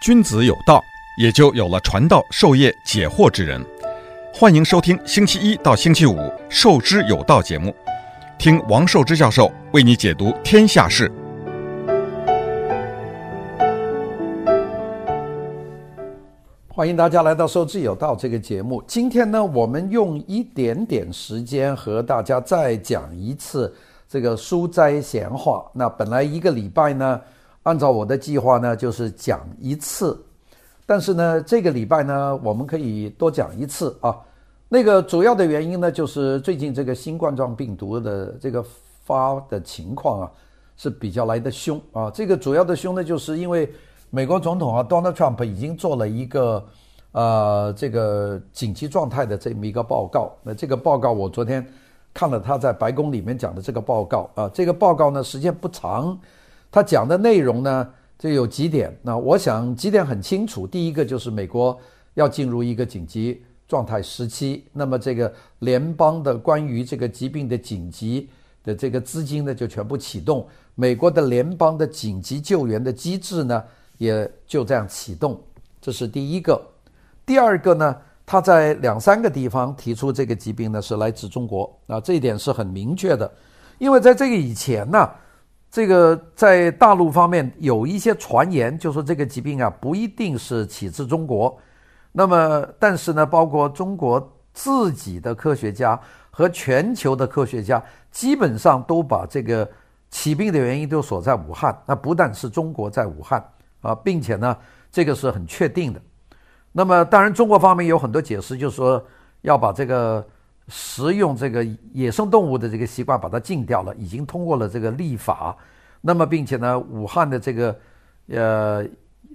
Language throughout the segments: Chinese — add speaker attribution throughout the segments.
Speaker 1: 君子有道，也就有了传道授业解惑之人。欢迎收听星期一到星期五《授之有道》节目，听王寿之教授为你解读天下事。
Speaker 2: 欢迎大家来到《授之有道》这个节目。今天呢，我们用一点点时间和大家再讲一次这个书斋闲话。那本来一个礼拜呢，按照我的计划呢，就是讲一次。但是呢，这个礼拜呢，我们可以多讲一次啊。那个主要的原因呢，就是最近这个新冠状病毒的这个发的情况啊，是比较来得凶啊。这个主要的凶呢，就是因为。美国总统啊，Donald Trump 已经做了一个，呃，这个紧急状态的这么一个报告。那这个报告我昨天看了他在白宫里面讲的这个报告啊，这个报告呢时间不长，他讲的内容呢就有几点。那我想几点很清楚，第一个就是美国要进入一个紧急状态时期，那么这个联邦的关于这个疾病的紧急的这个资金呢就全部启动，美国的联邦的紧急救援的机制呢。也就这样启动，这是第一个。第二个呢，他在两三个地方提出这个疾病呢是来自中国啊，这一点是很明确的。因为在这个以前呢，这个在大陆方面有一些传言，就说这个疾病啊不一定是起自中国。那么，但是呢，包括中国自己的科学家和全球的科学家，基本上都把这个起病的原因都锁在武汉。那不但是中国在武汉。啊，并且呢，这个是很确定的。那么，当然，中国方面有很多解释，就是说要把这个食用这个野生动物的这个习惯把它禁掉了，已经通过了这个立法。那么，并且呢，武汉的这个呃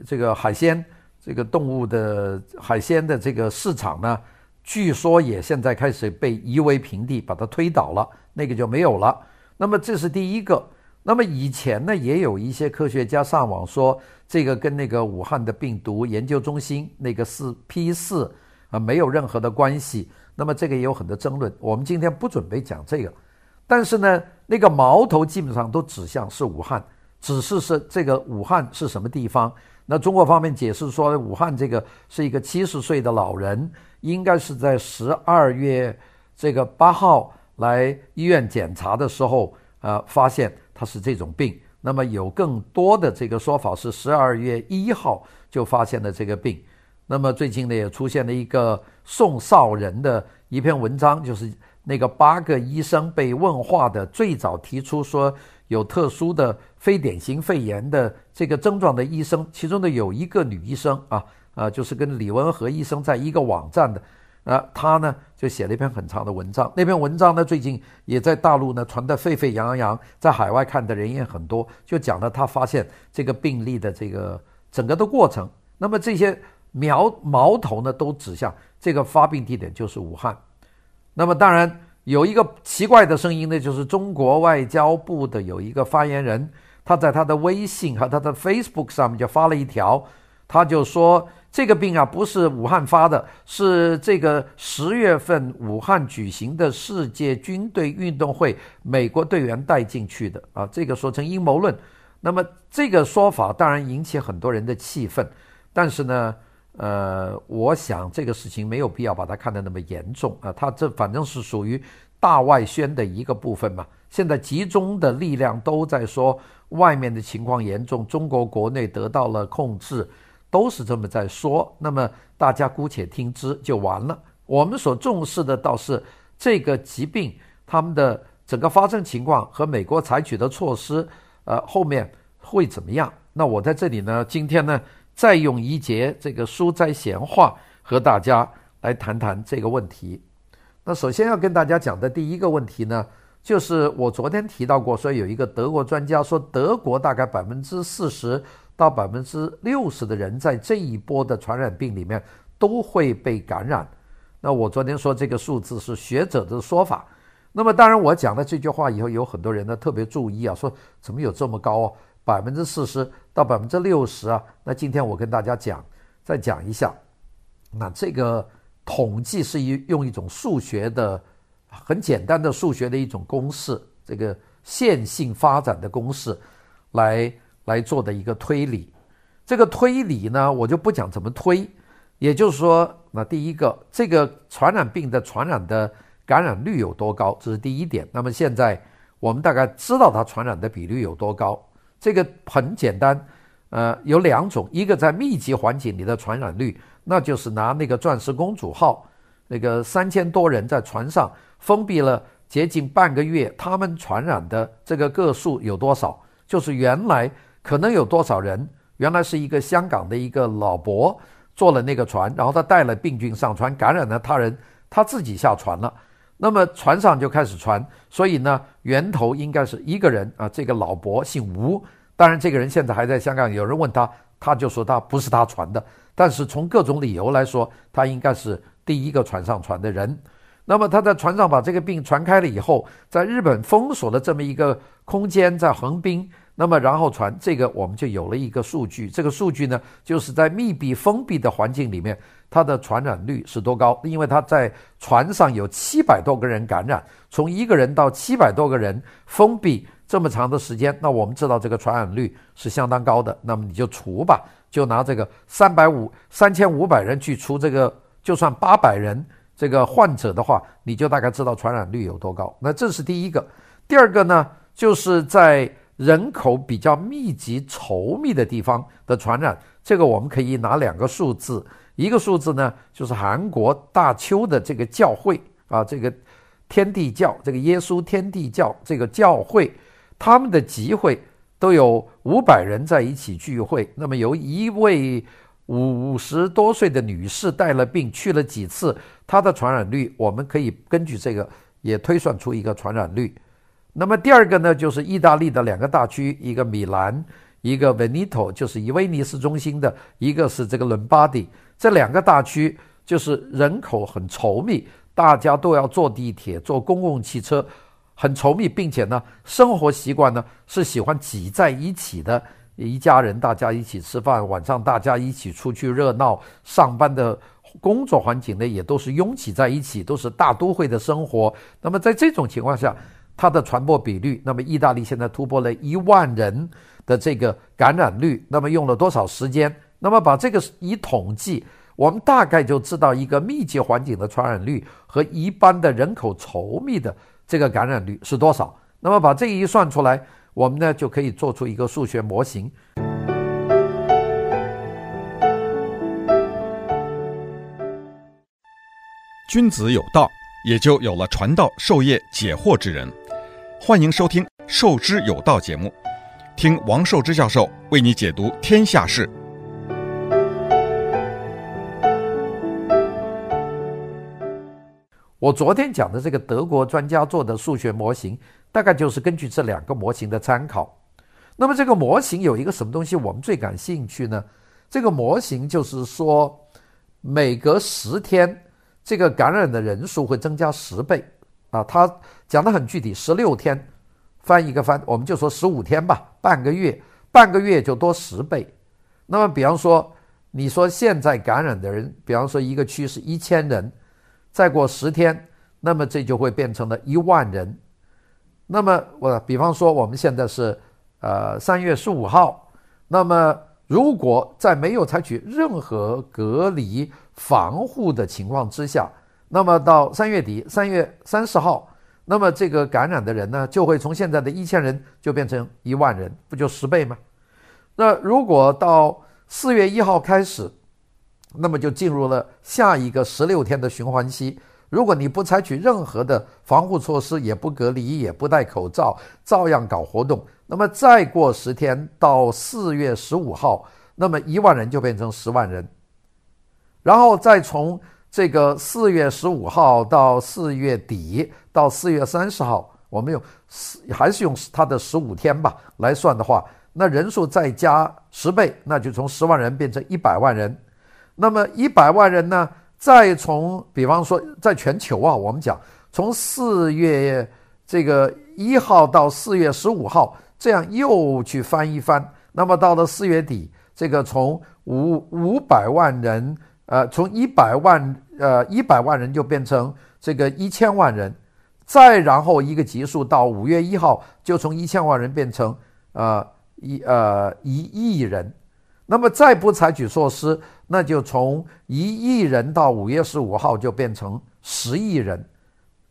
Speaker 2: 这个海鲜这个动物的海鲜的这个市场呢，据说也现在开始被夷为平地，把它推倒了，那个就没有了。那么，这是第一个。那么以前呢，也有一些科学家上网说，这个跟那个武汉的病毒研究中心那个四 P 四啊没有任何的关系。那么这个也有很多争论。我们今天不准备讲这个，但是呢，那个矛头基本上都指向是武汉，只是是这个武汉是什么地方？那中国方面解释说，武汉这个是一个七十岁的老人，应该是在十二月这个八号来医院检查的时候，呃，发现。他是这种病，那么有更多的这个说法是十二月一号就发现了这个病，那么最近呢也出现了一个宋少仁的一篇文章，就是那个八个医生被问话的最早提出说有特殊的非典型肺炎的这个症状的医生，其中的有一个女医生啊，啊就是跟李文和医生在一个网站的。啊，他呢就写了一篇很长的文章，那篇文章呢最近也在大陆呢传得沸沸扬扬，在海外看的人也很多，就讲了他发现这个病例的这个整个的过程。那么这些苗矛头呢都指向这个发病地点就是武汉。那么当然有一个奇怪的声音呢，就是中国外交部的有一个发言人，他在他的微信和他的 Facebook 上面就发了一条，他就说。这个病啊，不是武汉发的，是这个十月份武汉举行的世界军队运动会，美国队员带进去的啊。这个说成阴谋论，那么这个说法当然引起很多人的气愤，但是呢，呃，我想这个事情没有必要把它看得那么严重啊。它这反正是属于大外宣的一个部分嘛。现在集中的力量都在说外面的情况严重，中国国内得到了控制。都是这么在说，那么大家姑且听之就完了。我们所重视的倒是这个疾病，他们的整个发生情况和美国采取的措施，呃，后面会怎么样？那我在这里呢，今天呢，再用一节这个书斋闲话和大家来谈谈这个问题。那首先要跟大家讲的第一个问题呢，就是我昨天提到过，说有一个德国专家说，德国大概百分之四十。到百分之六十的人在这一波的传染病里面都会被感染。那我昨天说这个数字是学者的说法。那么当然我讲了这句话以后，有很多人呢特别注意啊，说怎么有这么高啊？百分之四十到百分之六十啊？那今天我跟大家讲，再讲一下。那这个统计是一用一种数学的很简单的数学的一种公式，这个线性发展的公式来。来做的一个推理，这个推理呢，我就不讲怎么推。也就是说，那第一个，这个传染病的传染的感染率有多高，这是第一点。那么现在我们大概知道它传染的比率有多高，这个很简单，呃，有两种，一个在密集环境里的传染率，那就是拿那个钻石公主号那个三千多人在船上封闭了接近半个月，他们传染的这个个数有多少？就是原来可能有多少人，原来是一个香港的一个老伯。坐了那个船，然后他带了病菌上船，感染了他人，他自己下船了。那么船上就开始传，所以呢，源头应该是一个人啊，这个老伯姓吴，当然这个人现在还在香港。有人问他，他就说他不是他传的，但是从各种理由来说，他应该是第一个船上传的人。那么他在船上把这个病传开了以后，在日本封锁了这么一个空间，在横滨。那么，然后传这个，我们就有了一个数据。这个数据呢，就是在密闭封闭的环境里面，它的传染率是多高？因为它在船上有七百多个人感染，从一个人到七百多个人封闭这么长的时间，那我们知道这个传染率是相当高的。那么你就除吧，就拿这个三百五三千五百人去除这个，就算八百人这个患者的话，你就大概知道传染率有多高。那这是第一个。第二个呢，就是在人口比较密集、稠密的地方的传染，这个我们可以拿两个数字，一个数字呢就是韩国大邱的这个教会啊，这个天地教，这个耶稣天地教这个教会，他们的集会都有五百人在一起聚会。那么由一位五十多岁的女士带了病去了几次，她的传染率我们可以根据这个也推算出一个传染率。那么第二个呢，就是意大利的两个大区，一个米兰，一个维尼托，就是以威尼斯中心的，一个是这个伦巴第，这两个大区就是人口很稠密，大家都要坐地铁、坐公共汽车，很稠密，并且呢，生活习惯呢是喜欢挤在一起的，一家人大家一起吃饭，晚上大家一起出去热闹，上班的工作环境呢也都是拥挤在一起，都是大都会的生活。那么在这种情况下，它的传播比率，那么意大利现在突破了一万人的这个感染率，那么用了多少时间？那么把这个一统计，我们大概就知道一个密集环境的传染率和一般的人口稠密的这个感染率是多少。那么把这一算出来，我们呢就可以做出一个数学模型。
Speaker 1: 君子有道，也就有了传道授业解惑之人。欢迎收听《授之有道》节目，听王寿之教授为你解读天下事。
Speaker 2: 我昨天讲的这个德国专家做的数学模型，大概就是根据这两个模型的参考。那么这个模型有一个什么东西我们最感兴趣呢？这个模型就是说，每隔十天，这个感染的人数会增加十倍。啊，他讲的很具体，十六天翻一个番，我们就说十五天吧，半个月，半个月就多十倍。那么，比方说，你说现在感染的人，比方说一个区是一千人，再过十天，那么这就会变成了一万人。那么我比方说我们现在是呃三月十五号，那么如果在没有采取任何隔离防护的情况之下。那么到三月底，三月三十号，那么这个感染的人呢，就会从现在的一千人就变成一万人，不就十倍吗？那如果到四月一号开始，那么就进入了下一个十六天的循环期。如果你不采取任何的防护措施，也不隔离，也不戴口罩，照样搞活动，那么再过十天到四月十五号，那么一万人就变成十万人，然后再从。这个四月十五号到四月底到四月三十号，我们用四还是用它的十五天吧来算的话，那人数再加十倍，那就从十万人变成一百万人。那么一百万人呢，再从比方说在全球啊，我们讲从四月这个一号到四月十五号，这样又去翻一翻，那么到了四月底，这个从五五百万人。呃，从一百万呃一百万人就变成这个一千万人，再然后一个级数到五月一号就从一千万人变成呃一呃一亿人，那么再不采取措施，那就从一亿人到五月十五号就变成十亿人，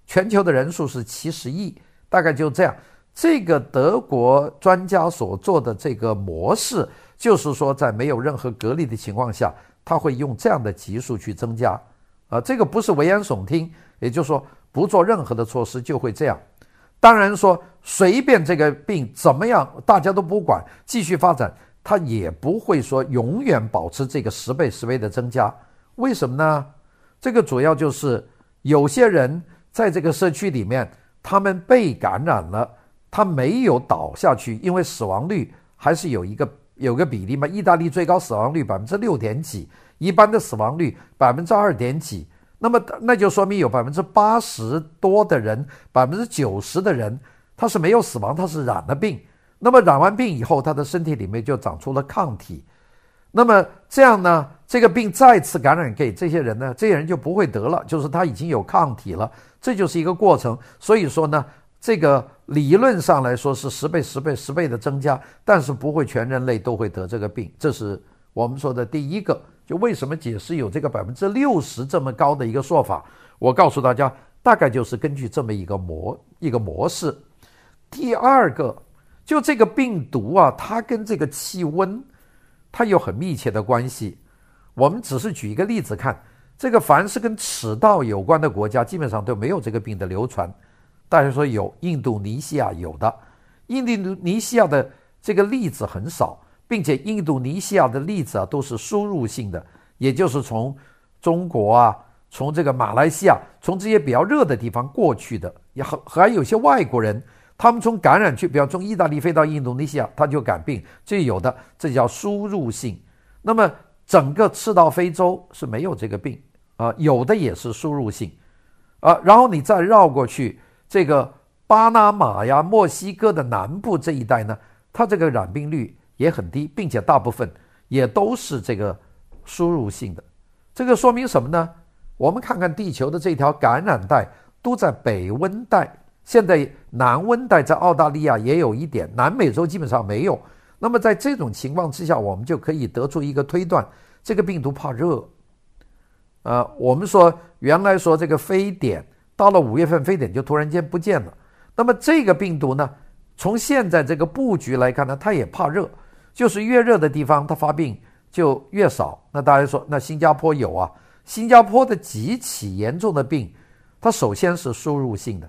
Speaker 2: 全球的人数是七十亿，大概就这样。这个德国专家所做的这个模式，就是说在没有任何隔离的情况下，他会用这样的级数去增加。啊，这个不是危言耸听，也就是说不做任何的措施就会这样。当然说随便这个病怎么样，大家都不管，继续发展。它也不会说永远保持这个十倍十倍的增加，为什么呢？这个主要就是有些人在这个社区里面，他们被感染了，他没有倒下去，因为死亡率还是有一个有个比例嘛。意大利最高死亡率百分之六点几，一般的死亡率百分之二点几，那么那就说明有百分之八十多的人，百分之九十的人他是没有死亡，他是染了病。那么染完病以后，他的身体里面就长出了抗体。那么这样呢，这个病再次感染给这些人呢，这些人就不会得了，就是他已经有抗体了。这就是一个过程。所以说呢，这个理论上来说是十倍、十倍、十倍的增加，但是不会全人类都会得这个病。这是我们说的第一个。就为什么解释有这个百分之六十这么高的一个说法？我告诉大家，大概就是根据这么一个模一个模式。第二个。就这个病毒啊，它跟这个气温，它有很密切的关系。我们只是举一个例子看，这个凡是跟赤道有关的国家，基本上都没有这个病的流传。大家说有，印度尼西亚有的，印度尼西亚的这个例子很少，并且印度尼西亚的例子啊都是输入性的，也就是从中国啊，从这个马来西亚，从这些比较热的地方过去的，也还还有些外国人。他们从感染区，比方从意大利飞到印度尼西亚，他就感病，这有的，这叫输入性。那么整个赤道非洲是没有这个病啊，有的也是输入性啊。然后你再绕过去，这个巴拿马呀、墨西哥的南部这一带呢，它这个染病率也很低，并且大部分也都是这个输入性的。这个说明什么呢？我们看看地球的这条感染带都在北温带。现在南温带在澳大利亚也有一点，南美洲基本上没有。那么在这种情况之下，我们就可以得出一个推断：这个病毒怕热。呃，我们说原来说这个非典到了五月份，非典就突然间不见了。那么这个病毒呢，从现在这个布局来看呢，它也怕热，就是越热的地方它发病就越少。那大家说，那新加坡有啊？新加坡的几起严重的病，它首先是输入性的。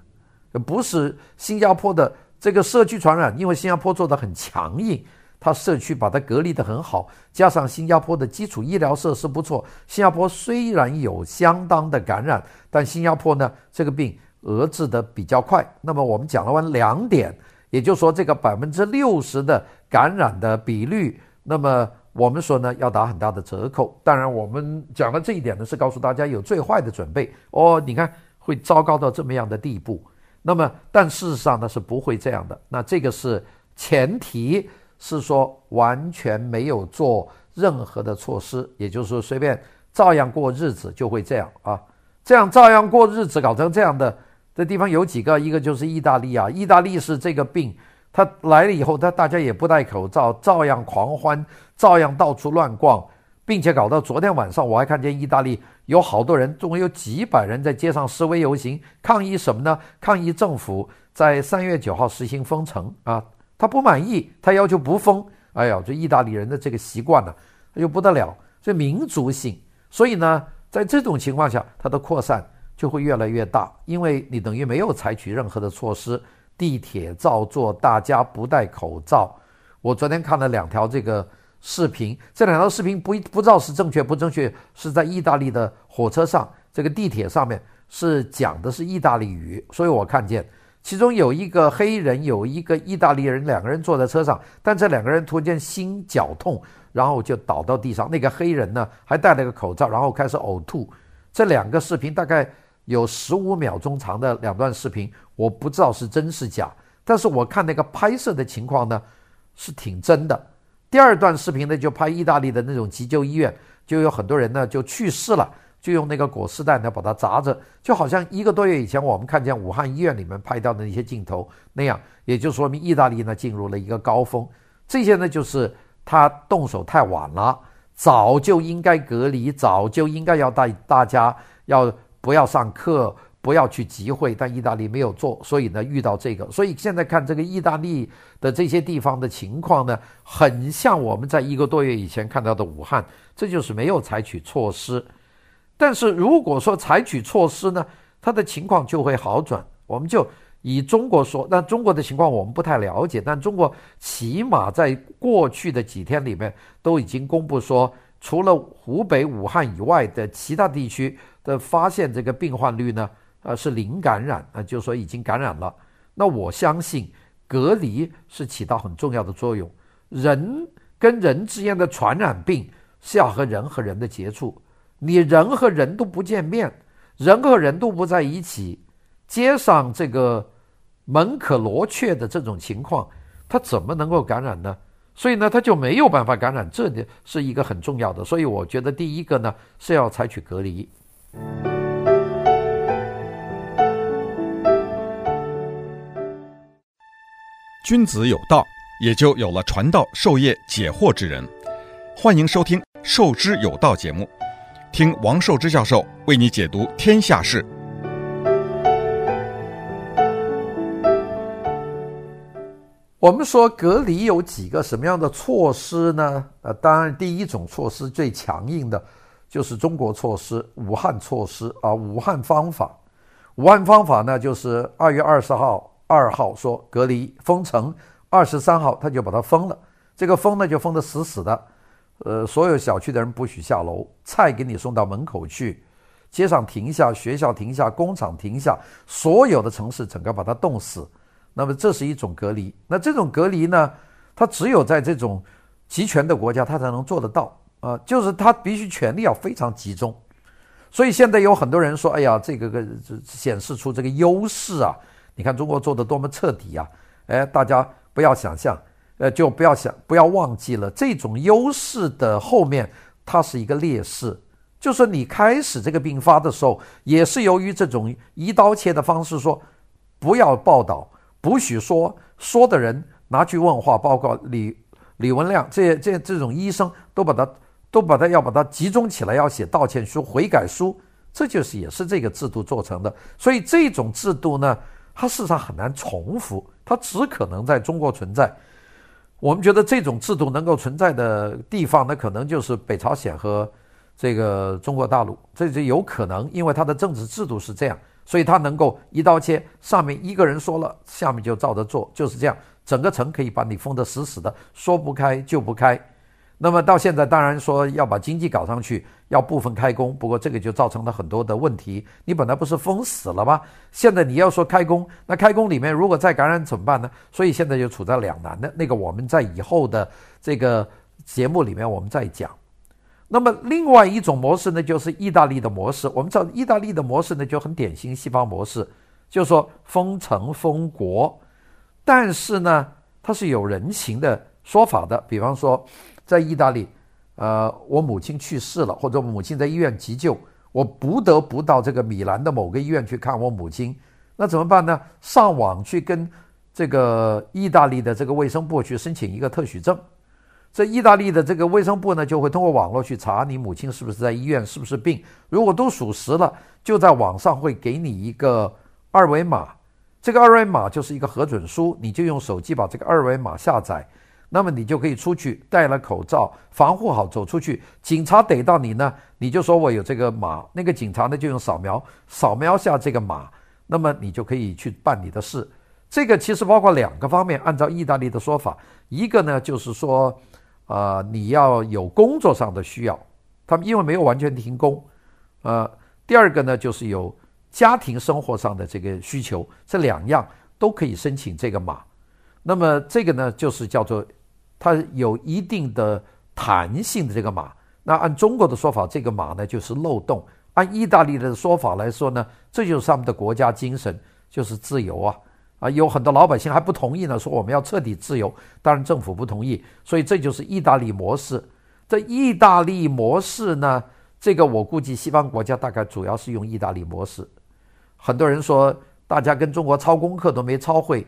Speaker 2: 不是新加坡的这个社区传染，因为新加坡做得很强硬，它社区把它隔离得很好，加上新加坡的基础医疗设施不错。新加坡虽然有相当的感染，但新加坡呢，这个病遏制得比较快。那么我们讲了完两点，也就是说这个百分之六十的感染的比率，那么我们说呢要打很大的折扣。当然我们讲了这一点呢，是告诉大家有最坏的准备哦。你看会糟糕到这么样的地步。那么，但事实上呢是不会这样的。那这个是前提，是说完全没有做任何的措施，也就是说随便照样过日子就会这样啊。这样照样过日子搞成这样的这地方有几个？一个就是意大利啊，意大利是这个病，它来了以后，它大家也不戴口罩，照样狂欢，照样到处乱逛。并且搞到昨天晚上，我还看见意大利有好多人，总共有几百人在街上示威游行，抗议什么呢？抗议政府在三月九号实行封城啊！他不满意，他要求不封。哎呀，这意大利人的这个习惯呢，又不得了，这民族性。所以呢，在这种情况下，它的扩散就会越来越大，因为你等于没有采取任何的措施，地铁照做，大家不戴口罩。我昨天看了两条这个。视频，这两条视频不不知道是正确不正确，是在意大利的火车上，这个地铁上面是讲的是意大利语，所以我看见其中有一个黑人，有一个意大利人，两个人坐在车上，但这两个人突然间心绞痛，然后就倒到地上。那个黑人呢还戴了个口罩，然后开始呕吐。这两个视频大概有十五秒钟长的两段视频，我不知道是真是假，但是我看那个拍摄的情况呢是挺真的。第二段视频呢，就拍意大利的那种急救医院，就有很多人呢就去世了，就用那个裹尸袋呢把它扎着，就好像一个多月以前我们看见武汉医院里面拍到的那些镜头那样，也就说明意大利呢进入了一个高峰。这些呢就是他动手太晚了，早就应该隔离，早就应该要带大家要不要上课，不要去集会，但意大利没有做，所以呢遇到这个，所以现在看这个意大利的这些地方的情况呢，很像我们在一个多月以前看到的武汉，这就是没有采取措施。但是如果说采取措施呢，它的情况就会好转。我们就以中国说，那中国的情况我们不太了解，但中国起码在过去的几天里面都已经公布说，除了湖北武汉以外的其他地区的发现这个病患率呢，呃是零感染啊，就是说已经感染了。那我相信隔离是起到很重要的作用。人跟人之间的传染病是要和人和人的接触。你人和人都不见面，人和人都不在一起，街上这个门可罗雀的这种情况，他怎么能够感染呢？所以呢，他就没有办法感染，这里是一个很重要的。所以我觉得第一个呢是要采取隔离。
Speaker 1: 君子有道，也就有了传道授业解惑之人。欢迎收听《授之有道》节目。听王寿之教授为你解读天下事。
Speaker 2: 我们说隔离有几个什么样的措施呢？呃，当然第一种措施最强硬的，就是中国措施，武汉措施啊，武汉方法。武汉方法呢，就是二月二十号二号说隔离封城，二十三号他就把它封了。这个封呢，就封得死死的。呃，所有小区的人不许下楼，菜给你送到门口去，街上停下，学校停下，工厂停下，所有的城市整个把它冻死。那么这是一种隔离。那这种隔离呢，它只有在这种集权的国家，它才能做得到啊、就是它必须权力要非常集中。所以现在有很多人说，哎呀，这个个显示出这个优势啊，你看中国做得多么彻底啊！哎，大家不要想象。呃，就不要想，不要忘记了，这种优势的后面，它是一个劣势。就是你开始这个病发的时候，也是由于这种一刀切的方式说，不要报道，不许说，说的人拿去问话，包括李李文亮这这这种医生，都把他都把他要把他集中起来，要写道歉书、悔改书，这就是也是这个制度做成的。所以这种制度呢，它事实上很难重复，它只可能在中国存在。我们觉得这种制度能够存在的地方，那可能就是北朝鲜和这个中国大陆，这就有可能，因为它的政治制度是这样，所以他能够一刀切，上面一个人说了，下面就照着做，就是这样，整个城可以把你封得死死的，说不开就不开。那么到现在，当然说要把经济搞上去，要部分开工，不过这个就造成了很多的问题。你本来不是封死了吗？现在你要说开工，那开工里面如果再感染怎么办呢？所以现在就处在两难的。那个我们在以后的这个节目里面我们再讲。那么另外一种模式呢，就是意大利的模式。我们知道意大利的模式呢，就很典型西方模式，就是说封城封国，但是呢，它是有人情的说法的，比方说。在意大利，呃，我母亲去世了，或者母亲在医院急救，我不得不到这个米兰的某个医院去看我母亲，那怎么办呢？上网去跟这个意大利的这个卫生部去申请一个特许证，这意大利的这个卫生部呢，就会通过网络去查你母亲是不是在医院，是不是病，如果都属实了，就在网上会给你一个二维码，这个二维码就是一个核准书，你就用手机把这个二维码下载。那么你就可以出去，戴了口罩，防护好走出去。警察逮到你呢，你就说我有这个码，那个警察呢就用扫描，扫描下这个码，那么你就可以去办你的事。这个其实包括两个方面，按照意大利的说法，一个呢就是说，啊、你要有工作上的需要，他们因为没有完全停工，呃，第二个呢就是有家庭生活上的这个需求，这两样都可以申请这个码。那么这个呢就是叫做。它有一定的弹性的这个码，那按中国的说法，这个码呢就是漏洞；按意大利的说法来说呢，这就是他们的国家精神，就是自由啊！啊，有很多老百姓还不同意呢，说我们要彻底自由，当然政府不同意，所以这就是意大利模式。这意大利模式呢，这个我估计西方国家大概主要是用意大利模式。很多人说大家跟中国抄功课都没抄会，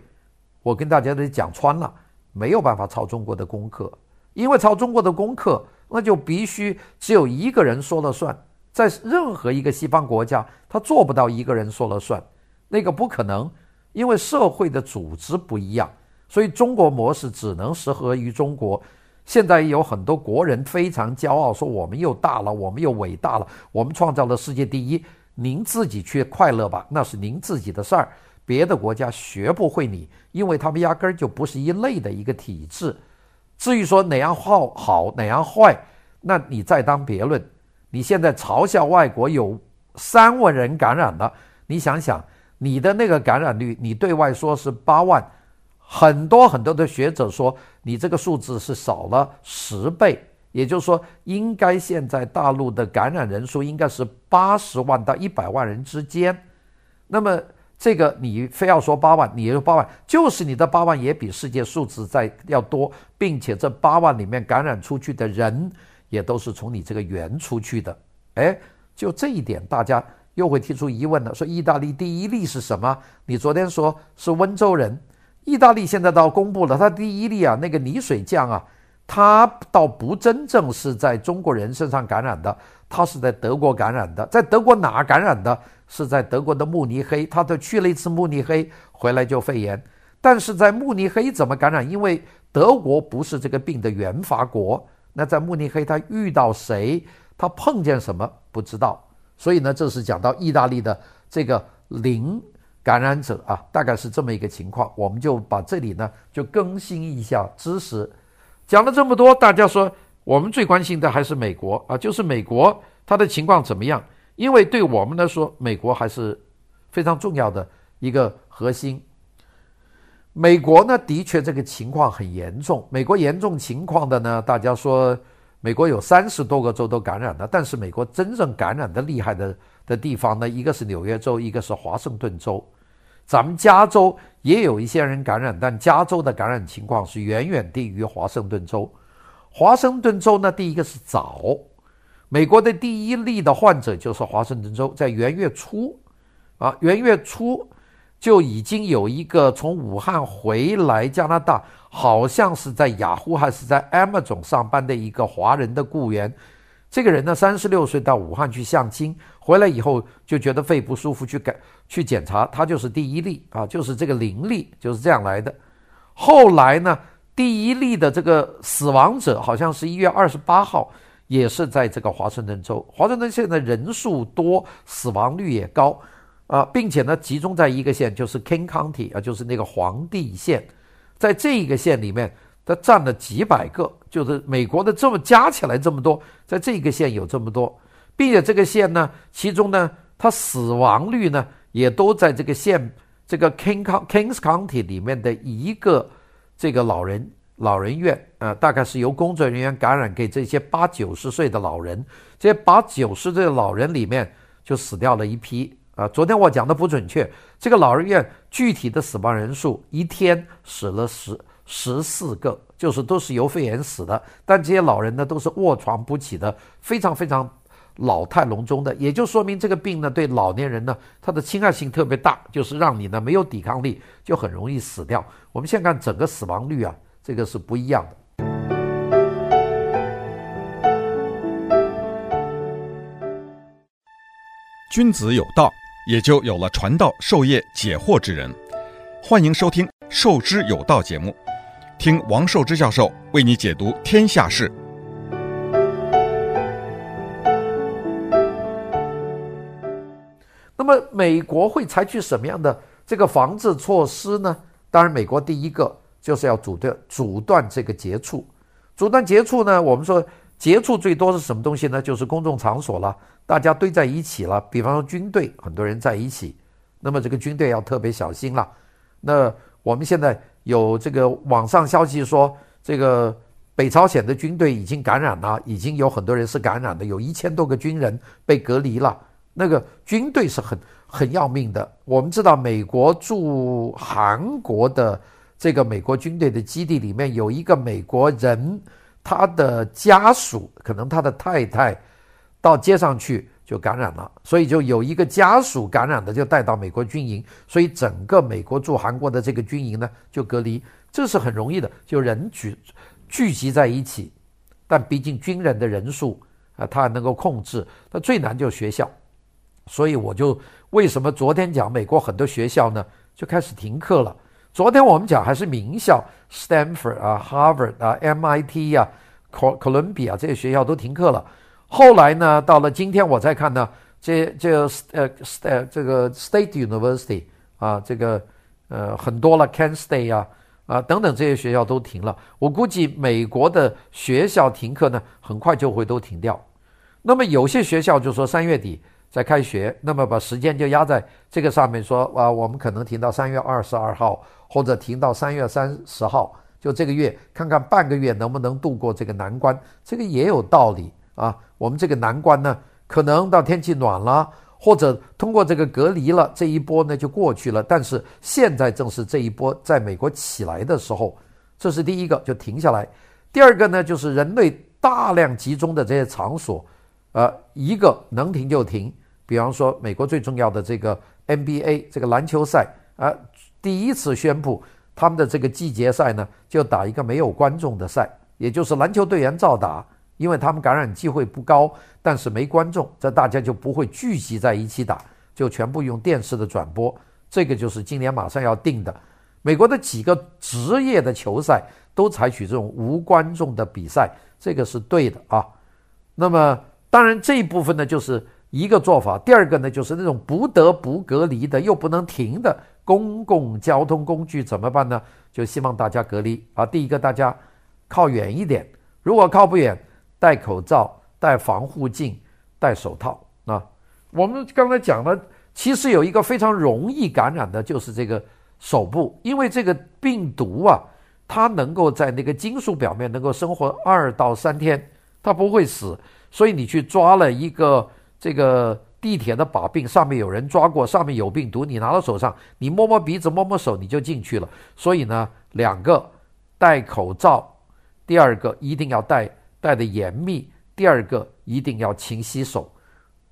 Speaker 2: 我跟大家都讲穿了。没有办法抄中国的功课，因为抄中国的功课，那就必须只有一个人说了算。在任何一个西方国家，他做不到一个人说了算，那个不可能，因为社会的组织不一样，所以中国模式只能适合于中国。现在有很多国人非常骄傲，说我们又大了，我们又伟大了，我们创造了世界第一。您自己去快乐吧，那是您自己的事儿。别的国家学不会你，因为他们压根儿就不是一类的一个体制。至于说哪样好好，哪样坏，那你再当别论。你现在嘲笑外国有三万人感染了，你想想你的那个感染率，你对外说是八万，很多很多的学者说你这个数字是少了十倍，也就是说，应该现在大陆的感染人数应该是八十万到一百万人之间，那么。这个你非要说八万，你也就八万，就是你的八万也比世界数字在要多，并且这八万里面感染出去的人也都是从你这个源出去的，哎，就这一点，大家又会提出疑问了，说意大利第一例是什么？你昨天说是温州人，意大利现在倒公布了，他第一例啊，那个泥水匠啊，他倒不真正是在中国人身上感染的，他是在德国感染的，在德国哪感染的？是在德国的慕尼黑，他都去了一次慕尼黑，回来就肺炎。但是在慕尼黑怎么感染？因为德国不是这个病的原发国，那在慕尼黑他遇到谁，他碰见什么不知道。所以呢，这是讲到意大利的这个零感染者啊，大概是这么一个情况。我们就把这里呢就更新一下知识。讲了这么多，大家说我们最关心的还是美国啊，就是美国它的情况怎么样？因为对我们来说，美国还是非常重要的一个核心。美国呢，的确这个情况很严重。美国严重情况的呢，大家说，美国有三十多个州都感染了，但是美国真正感染的厉害的的地方呢，一个是纽约州，一个是华盛顿州。咱们加州也有一些人感染，但加州的感染情况是远远低于华盛顿州。华盛顿州呢，第一个是早。美国的第一例的患者就是华盛顿州，在元月初，啊，元月初就已经有一个从武汉回来加拿大，好像是在雅虎还是在 Amazon 上班的一个华人的雇员。这个人呢，三十六岁，到武汉去相亲，回来以后就觉得肺不舒服，去改去检查，他就是第一例啊，就是这个零例，就是这样来的。后来呢，第一例的这个死亡者好像是一月二十八号。也是在这个华盛顿州，华盛顿现在人数多，死亡率也高，啊，并且呢集中在一个县，就是 King County 啊，就是那个皇帝县，在这一个县里面，它占了几百个，就是美国的这么加起来这么多，在这个县有这么多，并且这个县呢，其中呢，它死亡率呢也都在这个县这个 King Kings County 里面的一个这个老人。老人院，呃，大概是由工作人员感染给这些八九十岁的老人，这些八九十岁的老人里面就死掉了一批啊。昨天我讲的不准确，这个老人院具体的死亡人数一天死了十十四个，就是都是由肺炎死的。但这些老人呢，都是卧床不起的，非常非常老态龙钟的，也就说明这个病呢，对老年人呢，它的侵害性特别大，就是让你呢没有抵抗力，就很容易死掉。我们现在看整个死亡率啊。这个是不一样的。
Speaker 1: 君子有道，也就有了传道授业解惑之人。欢迎收听《授之有道》节目，听王寿之教授为你解读天下事。
Speaker 2: 那么，美国会采取什么样的这个防治措施呢？当然，美国第一个。就是要阻断阻断这个接触，阻断接触呢？我们说接触最多是什么东西呢？就是公众场所了，大家堆在一起了。比方说军队，很多人在一起，那么这个军队要特别小心了。那我们现在有这个网上消息说，这个北朝鲜的军队已经感染了，已经有很多人是感染的，有一千多个军人被隔离了。那个军队是很很要命的。我们知道美国驻韩国的。这个美国军队的基地里面有一个美国人，他的家属可能他的太太到街上去就感染了，所以就有一个家属感染的就带到美国军营，所以整个美国驻韩国的这个军营呢就隔离，这是很容易的，就人聚聚集在一起，但毕竟军人的人数啊，他能够控制。那最难就是学校，所以我就为什么昨天讲美国很多学校呢就开始停课了。昨天我们讲还是名校，Stanford 啊、Harvard 啊、MIT 啊、哥哥伦比亚这些学校都停课了。后来呢，到了今天我再看呢，这这呃呃这个 State University 啊，这个呃很多了，Kent State 啊啊等等这些学校都停了。我估计美国的学校停课呢，很快就会都停掉。那么有些学校就说三月底再开学，那么把时间就压在这个上面说，说啊，我们可能停到三月二十二号，或者停到三月三十号，就这个月看看半个月能不能度过这个难关，这个也有道理。啊，我们这个难关呢，可能到天气暖了，或者通过这个隔离了，这一波呢就过去了。但是现在正是这一波在美国起来的时候，这是第一个就停下来。第二个呢，就是人类大量集中的这些场所，呃，一个能停就停。比方说，美国最重要的这个 NBA 这个篮球赛啊，第一次宣布他们的这个季节赛呢，就打一个没有观众的赛，也就是篮球队员照打。因为他们感染机会不高，但是没观众，这大家就不会聚集在一起打，就全部用电视的转播。这个就是今年马上要定的。美国的几个职业的球赛都采取这种无观众的比赛，这个是对的啊。那么当然这一部分呢，就是一个做法。第二个呢，就是那种不得不隔离的又不能停的公共交通工具怎么办呢？就希望大家隔离啊。第一个，大家靠远一点，如果靠不远。戴口罩、戴防护镜、戴手套啊！我们刚才讲了，其实有一个非常容易感染的，就是这个手部，因为这个病毒啊，它能够在那个金属表面能够生活二到三天，它不会死。所以你去抓了一个这个地铁的把柄，上面有人抓过，上面有病毒，你拿到手上，你摸摸鼻子、摸摸手，你就进去了。所以呢，两个戴口罩，第二个一定要戴。戴的严密，第二个一定要勤洗手，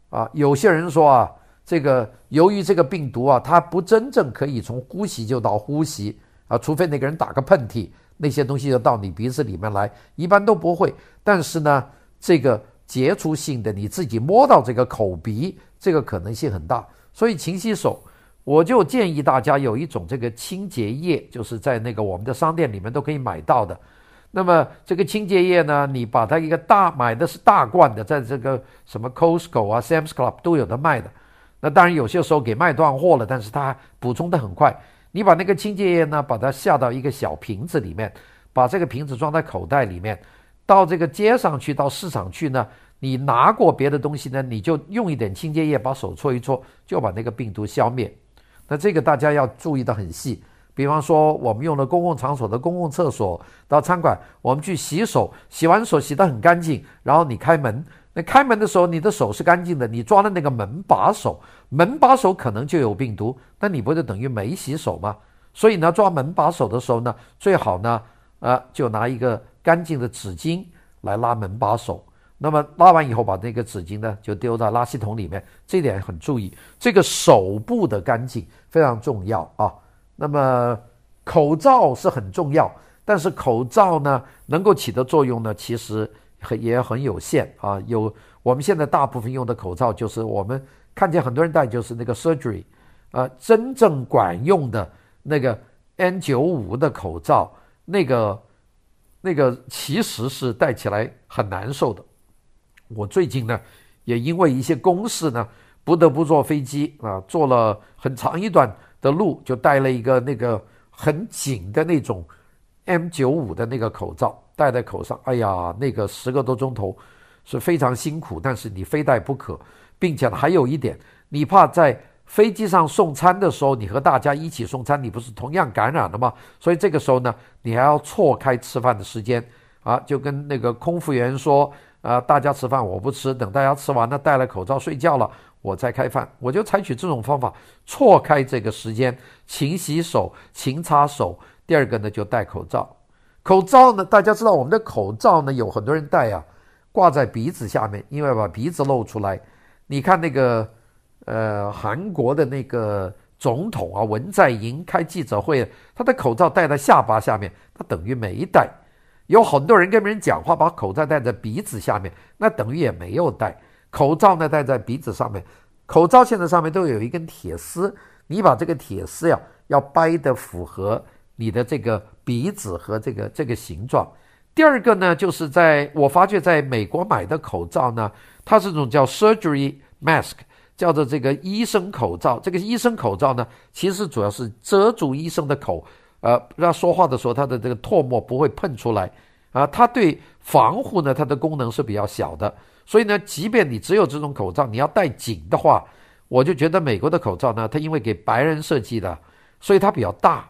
Speaker 2: 啊，有些人说啊，这个由于这个病毒啊，它不真正可以从呼吸就到呼吸啊，除非那个人打个喷嚏，那些东西就到你鼻子里面来，一般都不会。但是呢，这个接触性的你自己摸到这个口鼻，这个可能性很大，所以勤洗手。我就建议大家有一种这个清洁液，就是在那个我们的商店里面都可以买到的。那么这个清洁液呢，你把它一个大买的是大罐的，在这个什么 Costco 啊、Sam's Club 都有的卖的。那当然有些时候给卖断货了，但是它补充的很快。你把那个清洁液呢，把它下到一个小瓶子里面，把这个瓶子装在口袋里面，到这个街上去，到市场去呢，你拿过别的东西呢，你就用一点清洁液把手搓一搓，就把那个病毒消灭。那这个大家要注意的很细。比方说，我们用了公共场所的公共厕所，到餐馆，我们去洗手，洗完手洗得很干净，然后你开门，那开门的时候你的手是干净的，你抓的那个门把手，门把手可能就有病毒，那你不就等于没洗手吗？所以呢，抓门把手的时候呢，最好呢，呃，就拿一个干净的纸巾来拉门把手，那么拉完以后，把那个纸巾呢就丢到垃圾桶里面，这点很注意，这个手部的干净非常重要啊。那么口罩是很重要，但是口罩呢，能够起的作用呢，其实很也很有限啊。有我们现在大部分用的口罩，就是我们看见很多人戴，就是那个 surgery，啊，真正管用的那个 N95 的口罩，那个那个其实是戴起来很难受的。我最近呢，也因为一些公事呢，不得不坐飞机啊，坐了很长一段。的路就戴了一个那个很紧的那种 M95 的那个口罩，戴在口上，哎呀，那个十个多钟头是非常辛苦，但是你非戴不可，并且还有一点，你怕在飞机上送餐的时候，你和大家一起送餐，你不是同样感染了吗？所以这个时候呢，你还要错开吃饭的时间啊，就跟那个空服员说，啊，大家吃饭我不吃，等大家吃完了戴了口罩睡觉了。我在开饭，我就采取这种方法错开这个时间，勤洗手，勤擦手。第二个呢，就戴口罩。口罩呢，大家知道我们的口罩呢，有很多人戴啊，挂在鼻子下面，因为把鼻子露出来。你看那个呃，韩国的那个总统啊，文在寅开记者会，他的口罩戴在下巴下面，他等于没戴。有很多人跟别人讲话，把口罩戴在鼻子下面，那等于也没有戴。口罩呢戴在鼻子上面，口罩现在上面都有一根铁丝，你把这个铁丝呀要掰得符合你的这个鼻子和这个这个形状。第二个呢，就是在我发觉在美国买的口罩呢，它是这种叫 surgery mask，叫做这个医生口罩。这个医生口罩呢，其实主要是遮住医生的口，呃，让说话的时候他的这个唾沫不会喷出来啊。它对防护呢，它的功能是比较小的。所以呢，即便你只有这种口罩，你要戴紧的话，我就觉得美国的口罩呢，它因为给白人设计的，所以它比较大。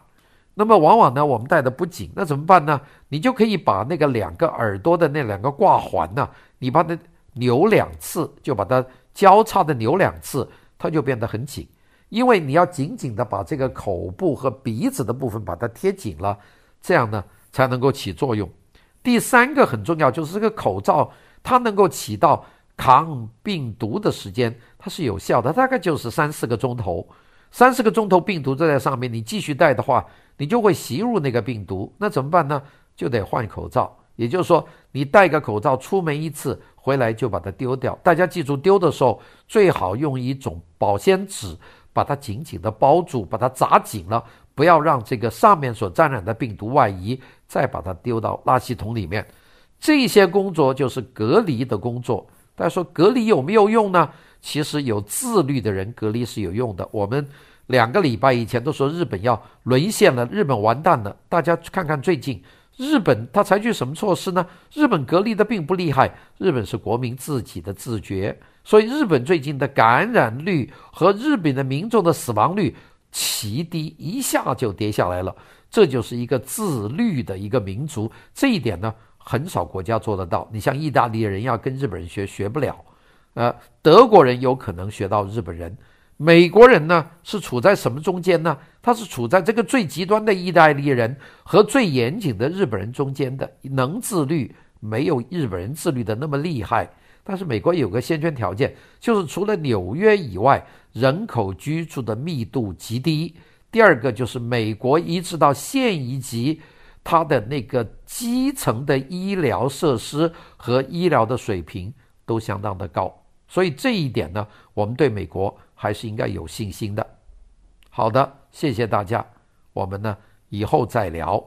Speaker 2: 那么往往呢，我们戴的不紧，那怎么办呢？你就可以把那个两个耳朵的那两个挂环呢，你把它扭两次，就把它交叉的扭两次，它就变得很紧。因为你要紧紧的把这个口部和鼻子的部分把它贴紧了，这样呢才能够起作用。第三个很重要，就是这个口罩它能够起到抗病毒的时间，它是有效的，大概就是三四个钟头。三四个钟头病毒就在上面，你继续戴的话，你就会吸入那个病毒。那怎么办呢？就得换口罩。也就是说，你戴个口罩出门一次，回来就把它丢掉。大家记住，丢的时候最好用一种保鲜纸把它紧紧地包住，把它扎紧了，不要让这个上面所沾染的病毒外移，再把它丢到垃圾桶里面。这些工作就是隔离的工作。大家说隔离有没有用呢？其实有自律的人隔离是有用的。我们两个礼拜以前都说日本要沦陷了，日本完蛋了。大家看看最近日本他采取什么措施呢？日本隔离的并不厉害，日本是国民自己的自觉。所以日本最近的感染率和日本的民众的死亡率奇低，一下就跌下来了。这就是一个自律的一个民族，这一点呢很少国家做得到。你像意大利人要跟日本人学，学不了。呃，德国人有可能学到日本人，美国人呢是处在什么中间呢？他是处在这个最极端的意大利人和最严谨的日本人中间的，能自律，没有日本人自律的那么厉害。但是美国有个先决条件，就是除了纽约以外，人口居住的密度极低。第二个就是美国一直到县一级，它的那个基层的医疗设施和医疗的水平都相当的高。所以这一点呢，我们对美国还是应该有信心的。好的，谢谢大家，我们呢以后再聊。